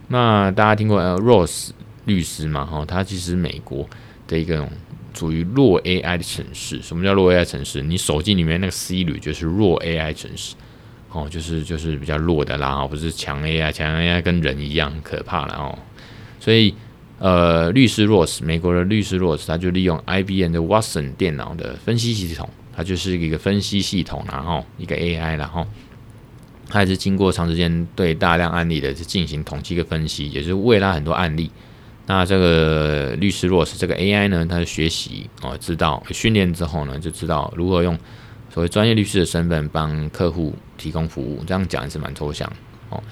那大家听过 Ross 律师吗？哈，他其实美国的一个属于弱 AI 的城市。什么叫弱 AI 城市？你手机里面那个 Siri 就是弱 AI 城市。哦，就是就是比较弱的啦，哦不是强 AI，强 AI 跟人一样可怕了哦。所以。呃，律师 Ross，美国的律师 Ross，他就利用 IBM 的 Watson 电脑的分析系统，它就是一个分析系统，然后一个 AI，然后它也是经过长时间对大量案例的进行统计跟分析，也是喂了很多案例。那这个律师 Ross 这个 AI 呢，它的学习哦，知道训练之后呢，就知道如何用所谓专业律师的身份帮客户提供服务。这样讲也是蛮抽象哦。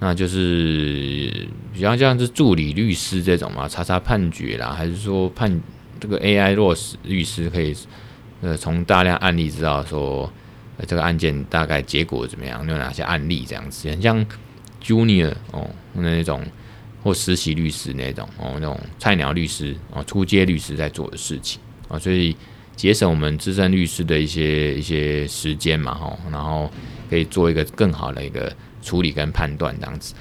那就是比较像是助理律师这种嘛，查查判决啦，还是说判这个 AI 弱势律师可以呃从大量案例知道说呃这个案件大概结果怎么样，有哪些案例这样子，很像 Junior 哦那种或实习律师那种哦那种菜鸟律师哦初阶律师在做的事情啊，所以节省我们资深律师的一些一些时间嘛哈，然后可以做一个更好的一个。处理跟判断这样子，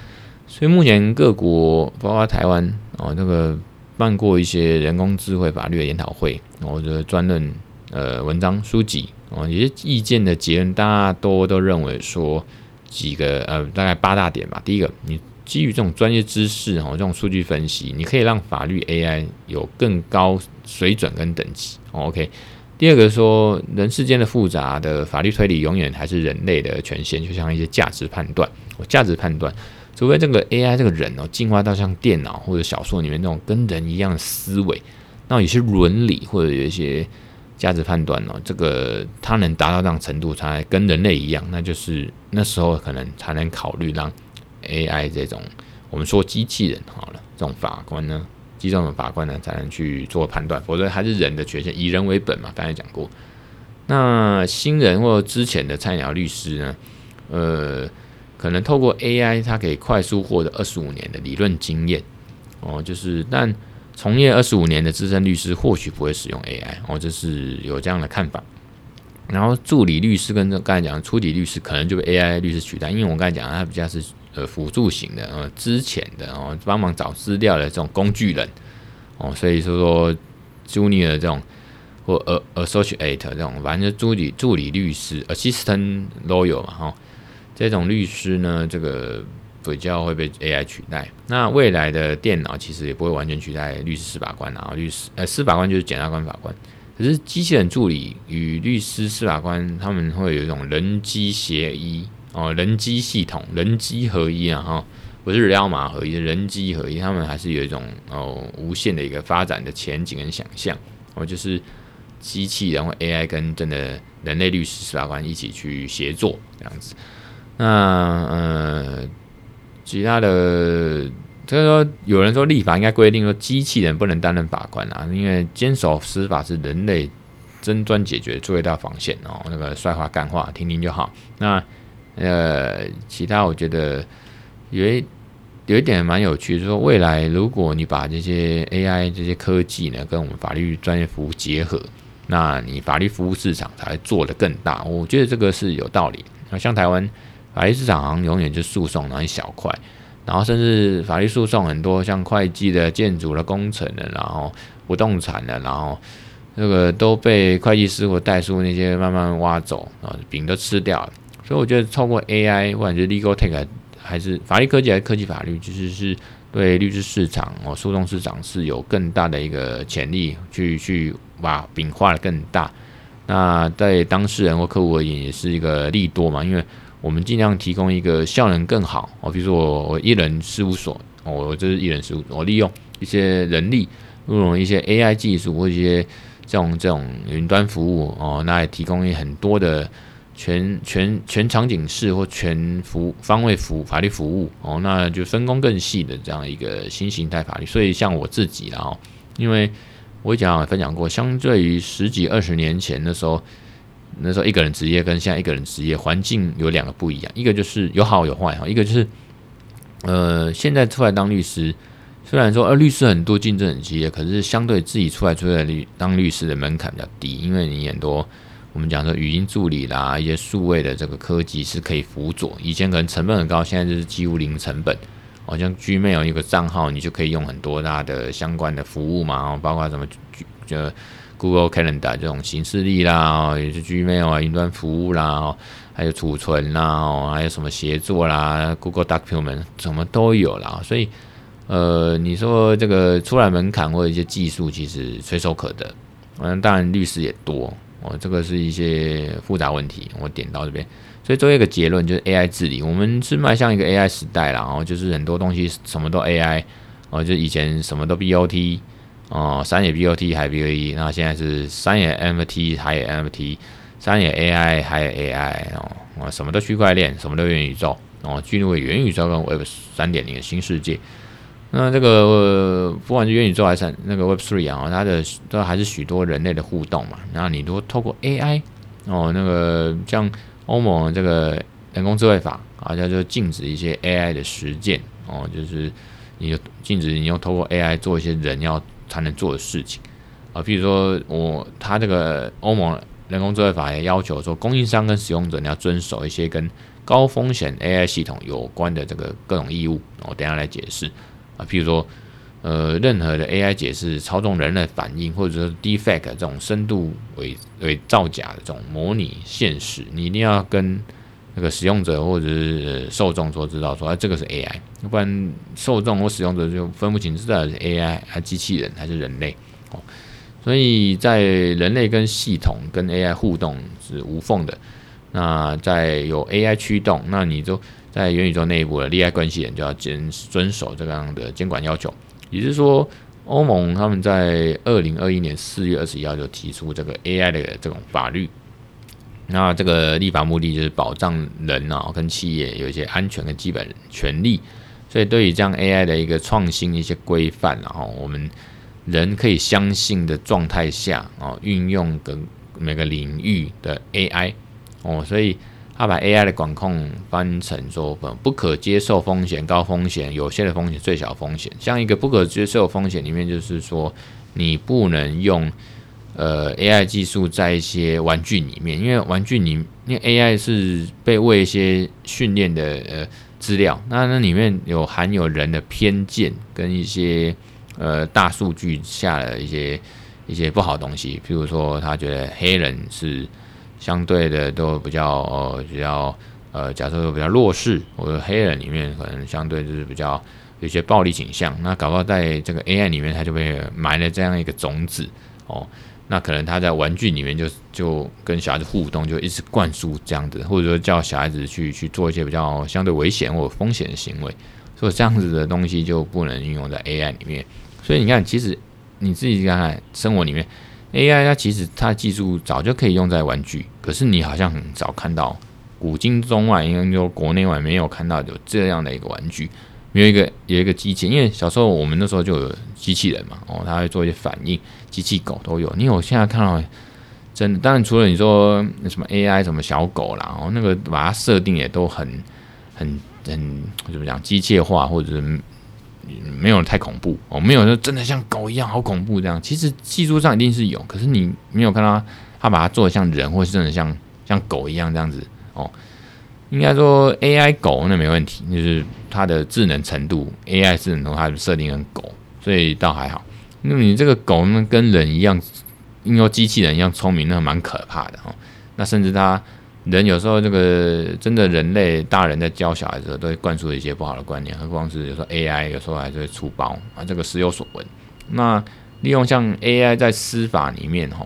所以目前各国包括台湾哦，那个办过一些人工智慧法律的研讨会，我觉得专任呃文章书籍哦，一些意见的结论，大多都认为说几个呃大概八大点吧。第一个，你基于这种专业知识哦，这种数据分析，你可以让法律 AI 有更高水准跟等级。OK。第二个说，人世间的复杂的法律推理，永远还是人类的权限，就像一些价值判断，我价值判断，除非这个 AI 这个人哦，进化到像电脑或者小说里面那种跟人一样的思维，那有些伦理或者有一些价值判断哦，这个它能达到这样程度，才跟人类一样，那就是那时候可能才能考虑让 AI 这种我们说机器人好了，这种法官呢。机这种法官呢，才能去做判断，否则还是人的权限，以人为本嘛。刚才讲过，那新人或之前的菜鸟律师呢，呃，可能透过 AI，它可以快速获得二十五年的理论经验哦。就是，但从业二十五年的资深律师或许不会使用 AI 哦，这是有这样的看法。然后助理律师跟刚才讲的初级律师，可能就被 AI 律师取代，因为我刚才讲他比较是。呃，辅助型的，呃，之前的哦，帮忙找资料的这种工具人哦，所以说说，Junior 这种或 associate 这种，反正就助理助理律师 assistant lawyer 嘛，哈，这种律师呢，这个比较会被 AI 取代。那未来的电脑其实也不会完全取代律师、司法官啊，律师呃司法官就是检察官、法官。可是机器人助理与律师、司法官他们会有一种人机协一哦，人机系统、人机合一啊，哈，不是人马合一，人机合一，他们还是有一种哦无限的一个发展的前景跟想象哦，就是。机器人或 AI 跟真的人类律师、司法官一起去协作这样子，那呃，其他的，所以说有人说立法应该规定说机器人不能担任法官啊，因为坚守司法是人类争端解决最大防线哦。那个帅话干话听听就好。那呃，其他我觉得有一有一点蛮有趣，就是说未来如果你把这些 AI 这些科技呢跟我们法律专业服务结合。那你法律服务市场才会做得更大，我觉得这个是有道理。那像台湾法律市场好像永远就诉讼那一小块，然后甚至法律诉讼很多，像会计的、建筑的、工程的，然后不动产的，然后那个都被会计师或代书那些慢慢挖走啊，饼都吃掉了。所以我觉得透过 AI 或者是 Legal Tech 还是法律科技还是科技法律，其实是对律师市场哦诉讼市场是有更大的一个潜力去去。把饼画得更大，那在当事人或客户而言也是一个利多嘛，因为我们尽量提供一个效能更好哦，比如说我我一人事务所哦，我这是一人事务所，我利用一些人力，利用一些 AI 技术或一些这种这种云端服务哦，那也提供很多的全全全场景式或全服方位服法律服务哦，那就分工更细的这样一个新形态法律，所以像我自己然后因为。我讲分享过，相对于十几二十年前的时候，那时候一个人职业跟现在一个人职业环境有两个不一样，一个就是有好有坏哈，一个就是呃现在出来当律师，虽然说呃律师很多竞争很激烈，可是相对自己出来出来律当律师的门槛比较低，因为你很多我们讲说语音助理啦，一些数位的这个科技是可以辅佐，以前可能成本很高，现在就是几乎零成本。好像 Gmail 一个账号，你就可以用很多大的相关的服务嘛，包括什么就 Google Calendar 这种形式力啦，也是 Gmail 啊云端服务啦，还有储存啦，还有什么协作啦，Google Document 什么都有啦。所以呃，你说这个出来门槛或者一些技术，其实随手可得。嗯，当然律师也多哦，这个是一些复杂问题，我点到这边。所以做一个结论就是 AI 治理，我们是迈向一个 AI 时代了，然后就是很多东西什么都 AI，哦，就以前什么都 BOT，哦，三也 BOT 还 B O E，那现在是三也 MT 还有 MT，三也 AI 还有 AI 哦，什么都区块链，什么都元宇宙，哦，进入元宇宙跟 Web 三点零的新世界。那这个不管是元宇宙还是那个 Web Three 啊，它的都还是许多人类的互动嘛。然后你都透过 AI，哦，那个像。欧盟这个人工智慧法啊，它就禁止一些 AI 的实践哦，就是你就禁止你用透过 AI 做一些人要才能做的事情啊，比如说我他这个欧盟人工智慧法也要求说，供应商跟使用者你要遵守一些跟高风险 AI 系统有关的这个各种义务，我等下来解释啊，譬如说。呃，任何的 AI 解释操纵人类反应，或者说 defect 这种深度伪伪造假的这种模拟现实，你一定要跟那个使用者或者是受众说知道说，哎，这个是 AI，要不然受众或使用者就分不清是到底是 AI 还机器人还是人类哦。所以在人类跟系统跟 AI 互动是无缝的。那在有 AI 驱动，那你就在元宇宙内部的利害关系人就要遵遵守这样的监管要求。也就是说，欧盟他们在二零二一年四月二十一号就提出这个 AI 的这种法律，那这个立法目的就是保障人啊跟企业有一些安全跟基本权利，所以对于这样 AI 的一个创新一些规范，然后我们人可以相信的状态下啊，运用跟每个领域的 AI 哦，所以。他把 AI 的管控翻成说不可接受风险、高风险、有限的风险、最小风险。像一个不可接受风险里面，就是说你不能用呃 AI 技术在一些玩具里面，因为玩具里因为 AI 是被喂一些训练的呃资料，那那里面有含有人的偏见跟一些呃大数据下的一些一些不好东西，譬如说他觉得黑人是相对的都比较呃比较呃，假设说比较弱势，或者黑人里面可能相对就是比较有些暴力倾向，那搞不好在这个 AI 里面，他就被埋了这样一个种子哦。那可能他在玩具里面就就跟小孩子互动，就一直灌输这样子，或者说叫小孩子去去做一些比较相对危险或者风险的行为，所以这样子的东西就不能运用在 AI 里面。所以你看，其实你自己看看生活里面，AI 它其实它技术早就可以用在玩具，可是你好像很少看到，古今中外，应该说国内外没有看到有这样的一个玩具。没有一个有一个机器，因为小时候我们那时候就有机器人嘛，哦，他会做一些反应，机器狗都有。因为我现在看到真的，当然除了你说什么 AI 什么小狗啦，哦，那个把它设定也都很很很怎么讲机械化，或者是没有太恐怖哦，没有说真的像狗一样好恐怖这样。其实技术上一定是有，可是你没有看到他把它做的像人，或是真的像像狗一样这样子哦。应该说 AI 狗那没问题，就是它的智能程度，AI 智能程度它设定成狗，所以倒还好。那你这个狗呢，跟人一样，应该机器人一样聪明，那蛮可怕的哦。那甚至他人有时候这个真的人类大人在教小孩子，都会灌输一些不好的观念，何况是有时候 AI 有时候还是会出包啊，这个时有所闻。那利用像 AI 在司法里面哈。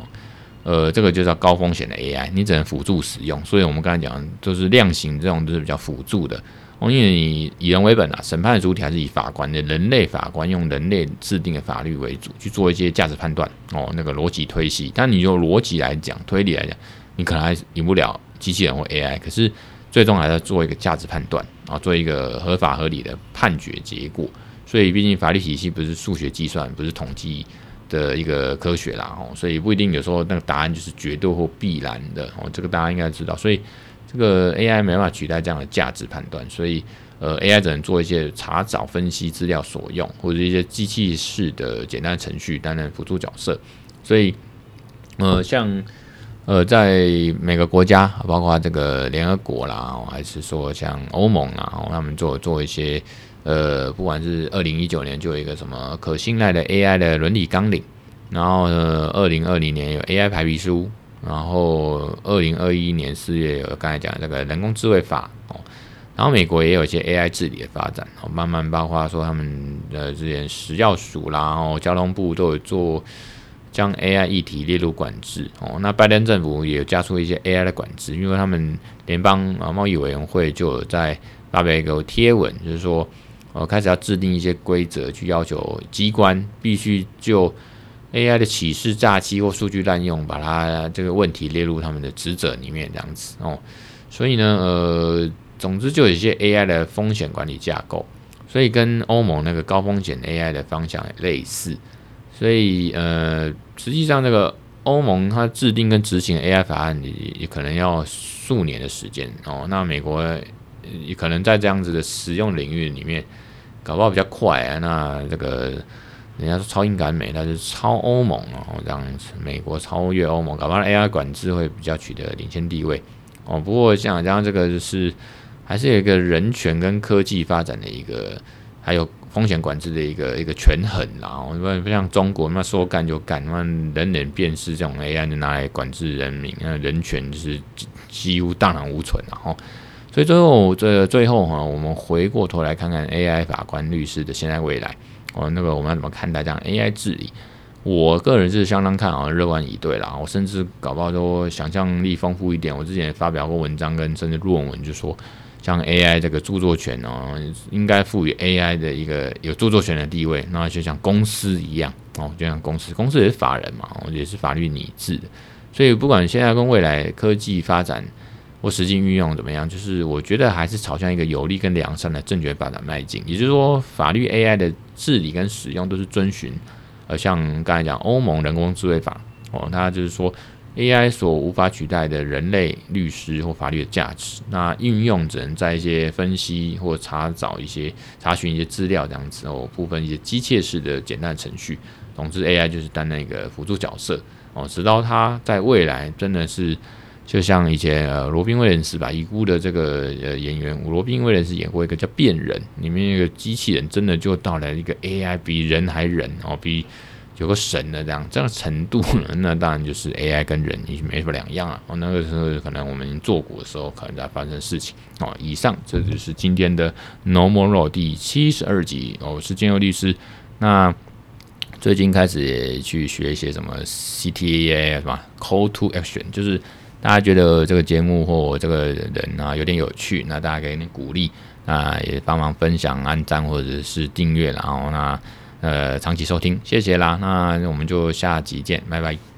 呃，这个就叫高风险的 AI，你只能辅助使用。所以我们刚才讲，就是量刑这种都是比较辅助的。哦，因为你以人为本啊，审判的主体还是以法官的人类法官用人类制定的法律为主去做一些价值判断。哦，那个逻辑推析，但你用逻辑来讲、推理来讲，你可能还赢不了机器人或 AI。可是最终还是要做一个价值判断啊，做一个合法合理的判决结果。所以毕竟法律体系不是数学计算，不是统计。的一个科学啦，哦，所以不一定有时候那个答案就是绝对或必然的哦，这个大家应该知道。所以这个 AI 没办法取代这样的价值判断，所以呃，AI 只能做一些查找、分析资料所用，或者一些机器式的简单程序担任辅助角色。所以呃，像呃，在每个国家，包括这个联合国啦，还是说像欧盟啊，他们做做一些。呃，不管是二零一九年就有一个什么可信赖的 AI 的伦理纲领，然后呢，二零二零年有 AI 排比书，然后二零二一年四月有刚才讲的这个人工智慧法哦，然后美国也有一些 AI 治理的发展哦，慢慢包括说他们的之前食药署啦，然后交通部都有做将 AI 议题列入管制哦，那拜登政府也加出一些 AI 的管制，因为他们联邦啊贸易委员会就有在发表一个贴文，就是说。我开始要制定一些规则，去要求机关必须就 AI 的歧视、诈欺或数据滥用，把它这个问题列入他们的职责里面，这样子哦。所以呢，呃，总之就有一些 AI 的风险管理架构，所以跟欧盟那个高风险 AI 的方向类似。所以呃，实际上这个欧盟它制定跟执行 AI 法案也也可能要数年的时间哦。那美国也可能在这样子的实用领域里面。搞不好比较快啊，那这个人家说超英赶美，那是超欧盟哦，这样子，美国超越欧盟，搞不好 AI 管制会比较取得领先地位哦。不过像这样这个就是还是有一个人权跟科技发展的一个，还有风险管制的一个一个权衡啦。不不像中国那说干就干，那人脸辨识这种 AI 就拿来管制人民，那人权就是几乎荡然无存了哈。所以最后，这最后哈，我们回过头来看看 AI 法官、律师的现在未来哦，那个我们要怎么看待这样 AI 治理？我个人是相当看好、乐观以对啦。我甚至搞不好说想象力丰富一点，我之前发表过文章跟甚至论文，就说像 AI 这个著作权哦，应该赋予 AI 的一个有著作权的地位，那就像公司一样哦，就像公司，公司也是法人嘛，也是法律拟制的。所以不管现在跟未来科技发展。或实际运用怎么样？就是我觉得还是朝向一个有利跟良善的正确发展迈进。也就是说，法律 AI 的治理跟使用都是遵循，呃，像刚才讲欧盟人工智慧法哦，它就是说 AI 所无法取代的人类律师或法律的价值。那运用只能在一些分析或查找一些查询一些资料这样子哦，部分一些机械式的简单程序。总之，AI 就是担任一个辅助角色哦，直到它在未来真的是。就像以前呃罗宾威廉斯吧，已故的这个呃演员罗宾威廉斯演过一个叫《变人》，里面那个机器人真的就到了一个 AI 比人还人哦，比有个神的这样这样程度呢，那当然就是 AI 跟人已经没什么两样了。哦，那个时候可能我们做股的时候可能在发生事情。哦，以上这就是今天的 Normal Road 第七十二集。哦，我是金佑律师。那最近开始也去学一些什么 CTA 什么 Call to Action，就是大家觉得这个节目或这个人啊有点有趣，那大家给点鼓励，那也帮忙分享、按赞或者是订阅，然后那呃长期收听，谢谢啦。那我们就下集见，拜拜。